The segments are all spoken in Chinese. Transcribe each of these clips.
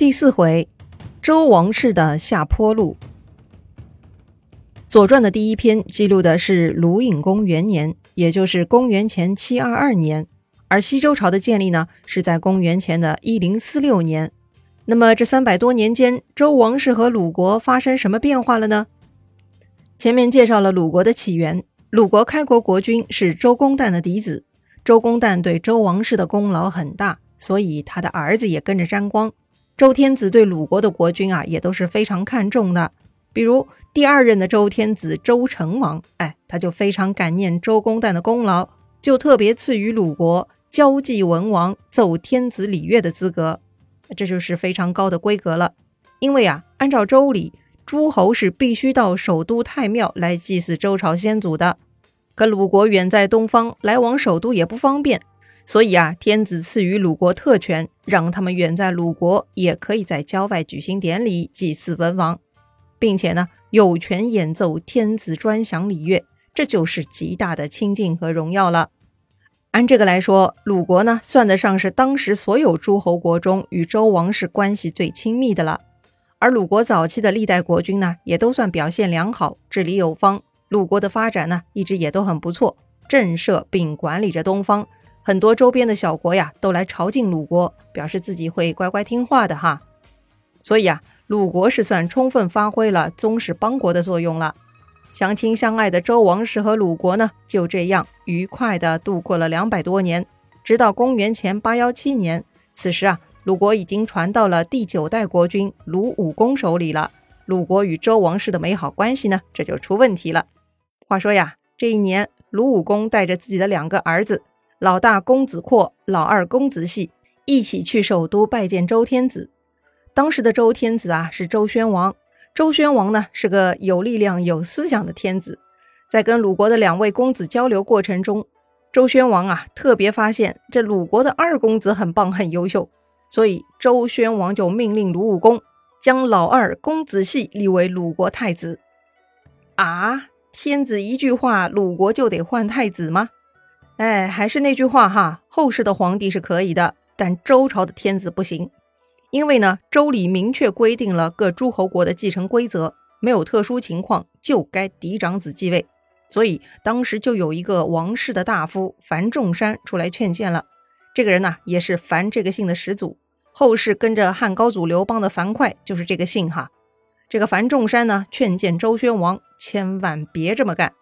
第四回，周王室的下坡路。《左传》的第一篇记录的是鲁隐公元年，也就是公元前七二二年，而西周朝的建立呢，是在公元前的一零四六年。那么这三百多年间，周王室和鲁国发生什么变化了呢？前面介绍了鲁国的起源，鲁国开国国君是周公旦的嫡子，周公旦对周王室的功劳很大，所以他的儿子也跟着沾光。周天子对鲁国的国君啊，也都是非常看重的。比如第二任的周天子周成王，哎，他就非常感念周公旦的功劳，就特别赐予鲁国交际文王、奏天子礼乐的资格，这就是非常高的规格了。因为啊，按照周礼，诸侯是必须到首都太庙来祭祀周朝先祖的。可鲁国远在东方，来往首都也不方便。所以啊，天子赐予鲁国特权，让他们远在鲁国也可以在郊外举行典礼祭祀文王，并且呢，有权演奏天子专享礼乐，这就是极大的亲近和荣耀了。按这个来说，鲁国呢，算得上是当时所有诸侯国中与周王室关系最亲密的了。而鲁国早期的历代国君呢，也都算表现良好，治理有方。鲁国的发展呢，一直也都很不错，震慑并管理着东方。很多周边的小国呀，都来朝觐鲁国，表示自己会乖乖听话的哈。所以啊，鲁国是算充分发挥了宗室邦国的作用了。相亲相爱的周王室和鲁国呢，就这样愉快地度过了两百多年，直到公元前八幺七年。此时啊，鲁国已经传到了第九代国君鲁武公手里了。鲁国与周王室的美好关系呢，这就出问题了。话说呀，这一年，鲁武公带着自己的两个儿子。老大公子阔，老二公子系一起去首都拜见周天子。当时的周天子啊是周宣王，周宣王呢是个有力量、有思想的天子。在跟鲁国的两位公子交流过程中，周宣王啊特别发现这鲁国的二公子很棒、很优秀，所以周宣王就命令鲁武公将老二公子系立为鲁国太子。啊，天子一句话，鲁国就得换太子吗？哎，还是那句话哈，后世的皇帝是可以的，但周朝的天子不行。因为呢，周礼明确规定了各诸侯国的继承规则，没有特殊情况就该嫡长子继位。所以当时就有一个王室的大夫樊仲山出来劝谏了。这个人呢，也是樊这个姓的始祖，后世跟着汉高祖刘邦的樊哙就是这个姓哈。这个樊仲山呢，劝谏周宣王千万别这么干。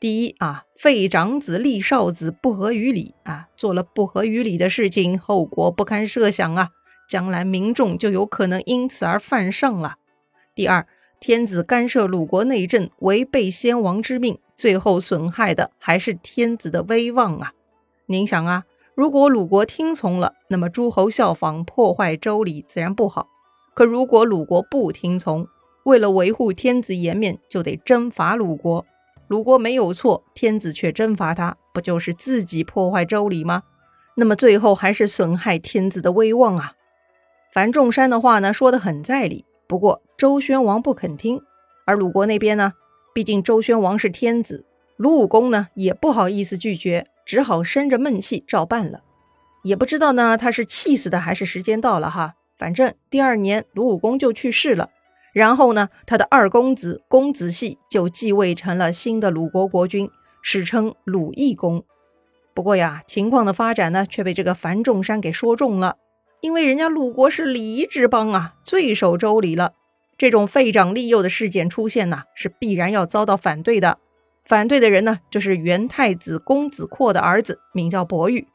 第一啊，废长子立少子不合于理啊，做了不合于理的事情，后果不堪设想啊，将来民众就有可能因此而犯上了。第二，天子干涉鲁国内政，违背先王之命，最后损害的还是天子的威望啊。您想啊，如果鲁国听从了，那么诸侯效仿破坏周礼自然不好；可如果鲁国不听从，为了维护天子颜面，就得征伐鲁国。鲁国没有错，天子却征伐他，不就是自己破坏周礼吗？那么最后还是损害天子的威望啊！樊仲山的话呢，说的很在理。不过周宣王不肯听，而鲁国那边呢，毕竟周宣王是天子，鲁武公呢也不好意思拒绝，只好生着闷气照办了。也不知道呢，他是气死的还是时间到了哈。反正第二年鲁武公就去世了。然后呢，他的二公子公子系就继位成了新的鲁国国君，史称鲁义公。不过呀，情况的发展呢，却被这个樊仲山给说中了，因为人家鲁国是礼仪之邦啊，最守周礼了。这种废长立幼的事件出现呢，是必然要遭到反对的。反对的人呢，就是元太子公子阔的儿子，名叫伯玉。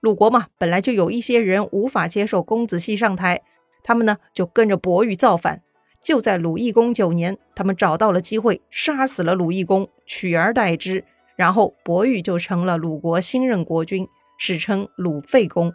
鲁国嘛，本来就有一些人无法接受公子系上台，他们呢就跟着伯玉造反。就在鲁义公九年，他们找到了机会，杀死了鲁义公，取而代之，然后伯玉就成了鲁国新任国君，史称鲁废公。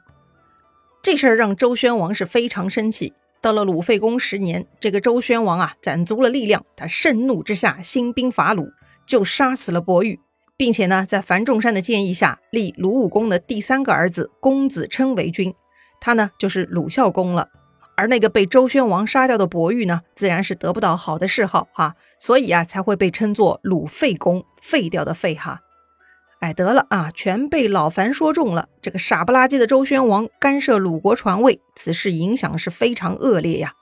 这事儿让周宣王是非常生气。到了鲁废公十年，这个周宣王啊，攒足了力量，他盛怒之下兴兵伐鲁，就杀死了伯玉，并且呢，在樊仲山的建议下，立鲁武公的第三个儿子公子称为君，他呢就是鲁孝公了。而那个被周宣王杀掉的伯玉呢，自然是得不到好的谥号哈，所以啊才会被称作鲁废公，废掉的废哈。哎，得了啊，全被老樊说中了。这个傻不拉几的周宣王干涉鲁国传位，此事影响是非常恶劣呀。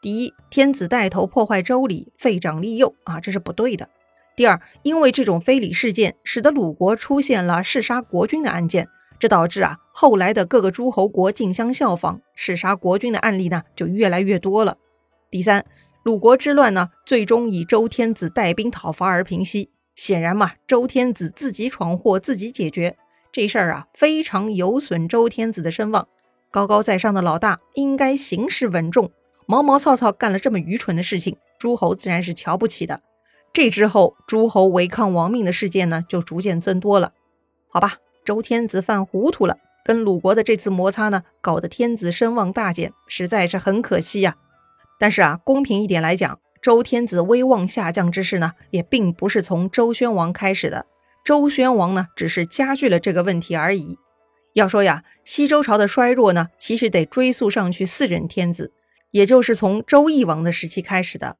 第一，天子带头破坏周礼，废长立幼啊，这是不对的。第二，因为这种非礼事件，使得鲁国出现了弑杀国君的案件，这导致啊，后来的各个诸侯国竞相效仿，弑杀国君的案例呢就越来越多了。第三，鲁国之乱呢，最终以周天子带兵讨伐而平息。显然嘛，周天子自己闯祸，自己解决这事儿啊，非常有损周天子的声望。高高在上的老大应该行事稳重。毛毛糙糙干了这么愚蠢的事情，诸侯自然是瞧不起的。这之后，诸侯违抗王命的事件呢，就逐渐增多了。好吧，周天子犯糊涂了，跟鲁国的这次摩擦呢，搞得天子声望大减，实在是很可惜呀。但是啊，公平一点来讲，周天子威望下降之事呢，也并不是从周宣王开始的。周宣王呢，只是加剧了这个问题而已。要说呀，西周朝的衰弱呢，其实得追溯上去四任天子。也就是从周懿王的时期开始的。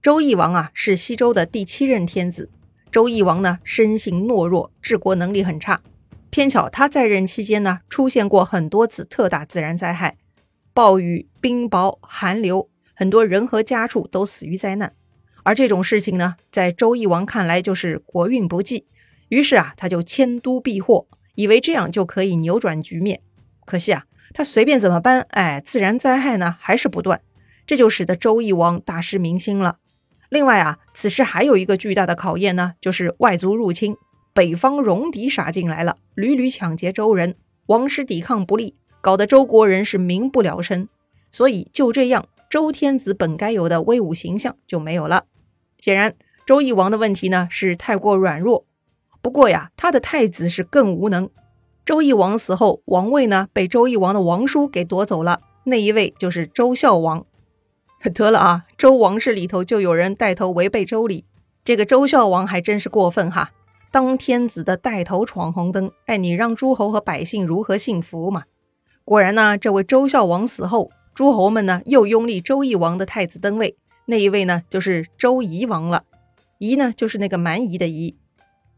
周懿王啊，是西周的第七任天子。周懿王呢，生性懦弱，治国能力很差。偏巧他在任期间呢，出现过很多次特大自然灾害，暴雨、冰雹、寒流，很多人和家畜都死于灾难。而这种事情呢，在周懿王看来就是国运不济，于是啊，他就迁都避祸，以为这样就可以扭转局面。可惜啊。他随便怎么搬，哎，自然灾害呢还是不断，这就使得周懿王大失民心了。另外啊，此时还有一个巨大的考验呢，就是外族入侵，北方戎狄杀进来了，屡屡抢劫周人，王室抵抗不力，搞得周国人是民不聊生。所以就这样，周天子本该有的威武形象就没有了。显然，周懿王的问题呢是太过软弱。不过呀，他的太子是更无能。周懿王死后，王位呢被周懿王的王叔给夺走了。那一位就是周孝王。得了啊，周王室里头就有人带头违背周礼，这个周孝王还真是过分哈！当天子的带头闯红灯，哎，你让诸侯和百姓如何幸福嘛？果然呢，这位周孝王死后，诸侯们呢又拥立周懿王的太子登位。那一位呢就是周夷王了，夷呢就是那个蛮夷的夷。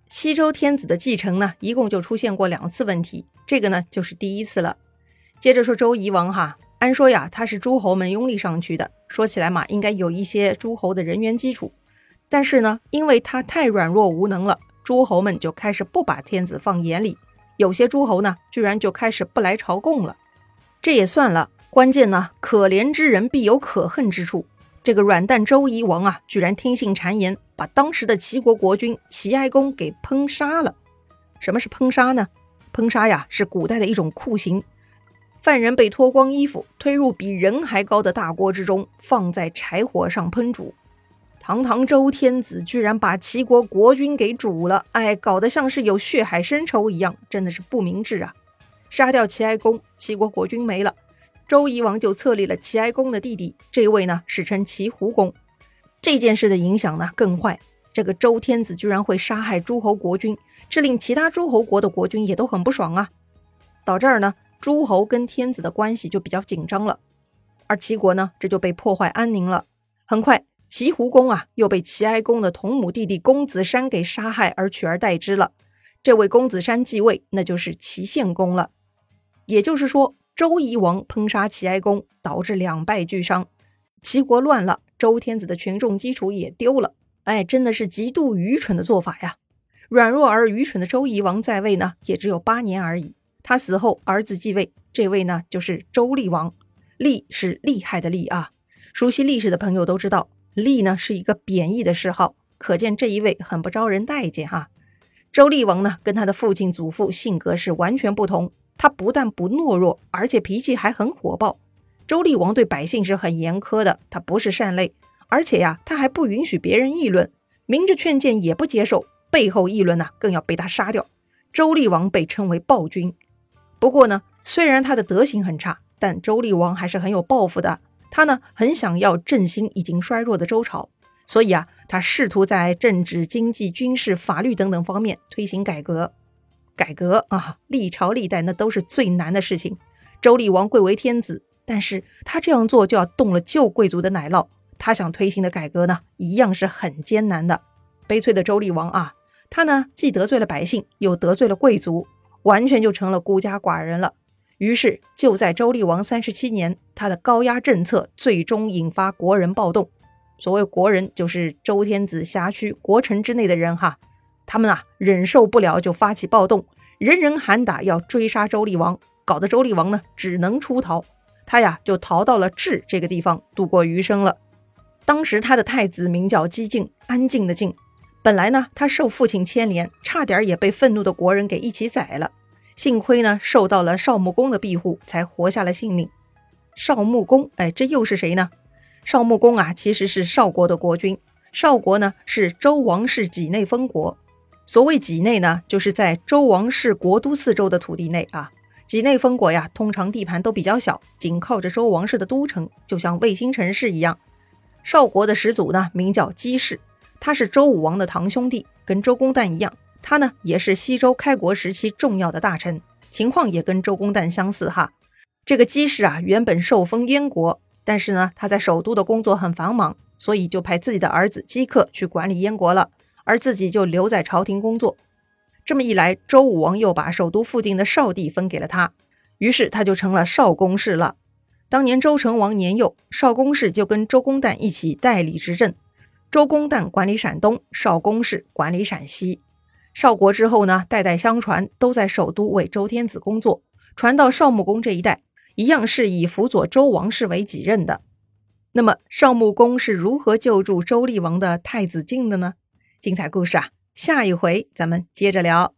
西周天子的继承呢，一共就出现过两次问题，这个呢就是第一次了。接着说周夷王哈，按说呀他是诸侯们拥立上去的，说起来嘛应该有一些诸侯的人员基础，但是呢因为他太软弱无能了，诸侯们就开始不把天子放眼里，有些诸侯呢居然就开始不来朝贡了。这也算了，关键呢可怜之人必有可恨之处。这个软蛋周夷王啊，居然听信谗言，把当时的齐国国君齐哀公给烹杀了。什么是烹杀呢？烹杀呀，是古代的一种酷刑。犯人被脱光衣服，推入比人还高的大锅之中，放在柴火上烹煮。堂堂周天子居然把齐国国君给煮了，哎，搞得像是有血海深仇一样，真的是不明智啊！杀掉齐哀公，齐国国君没了。周夷王就册立了齐哀公的弟弟，这位呢史称齐胡公。这件事的影响呢更坏，这个周天子居然会杀害诸侯国君，这令其他诸侯国的国君也都很不爽啊。到这儿呢，诸侯跟天子的关系就比较紧张了，而齐国呢这就被破坏安宁了。很快，齐胡公啊又被齐哀公的同母弟弟公子山给杀害而取而代之了。这位公子山继位，那就是齐献公了。也就是说。周夷王烹杀齐哀公，导致两败俱伤，齐国乱了，周天子的群众基础也丢了。哎，真的是极度愚蠢的做法呀！软弱而愚蠢的周夷王在位呢，也只有八年而已。他死后，儿子继位，这位呢就是周厉王。厉是厉害的厉啊！熟悉历史的朋友都知道，厉呢是一个贬义的谥号，可见这一位很不招人待见哈。周厉王呢，跟他的父亲祖父性格是完全不同。他不但不懦弱，而且脾气还很火爆。周厉王对百姓是很严苛的，他不是善类，而且呀，他还不允许别人议论，明着劝谏也不接受，背后议论呢，更要被他杀掉。周厉王被称为暴君。不过呢，虽然他的德行很差，但周厉王还是很有抱负的。他呢，很想要振兴已经衰弱的周朝，所以啊，他试图在政治、经济、军事、法律等等方面推行改革。改革啊，历朝历代那都是最难的事情。周厉王贵为天子，但是他这样做就要动了旧贵族的奶酪。他想推行的改革呢，一样是很艰难的。悲催的周厉王啊，他呢既得罪了百姓，又得罪了贵族，完全就成了孤家寡人了。于是就在周厉王三十七年，他的高压政策最终引发国人暴动。所谓国人，就是周天子辖区国城之内的人哈。他们啊忍受不了，就发起暴动，人人喊打，要追杀周厉王，搞得周厉王呢只能出逃。他呀就逃到了治这个地方度过余生了。当时他的太子名叫姬敬，安静的静。本来呢他受父亲牵连，差点也被愤怒的国人给一起宰了。幸亏呢受到了少穆公的庇护，才活下了性命。少穆公，哎，这又是谁呢？少穆公啊，其实是少国的国君。少国呢，是周王室畿内封国。所谓畿内呢，就是在周王室国都四周的土地内啊。畿内封国呀，通常地盘都比较小，紧靠着周王室的都城，就像卫星城市一样。少国的始祖呢，名叫姬氏，他是周武王的堂兄弟，跟周公旦一样。他呢，也是西周开国时期重要的大臣，情况也跟周公旦相似哈。这个姬氏啊，原本受封燕国。但是呢，他在首都的工作很繁忙，所以就派自己的儿子姬克去管理燕国了，而自己就留在朝廷工作。这么一来，周武王又把首都附近的少地分给了他，于是他就成了少公氏了。当年周成王年幼，少公氏就跟周公旦一起代理执政，周公旦管理陕东，少公氏管理陕西。少国之后呢，代代相传，都在首都为周天子工作，传到少穆公这一代。一样是以辅佐周王室为己任的。那么少穆公是如何救助周厉王的太子晋的呢？精彩故事啊，下一回咱们接着聊。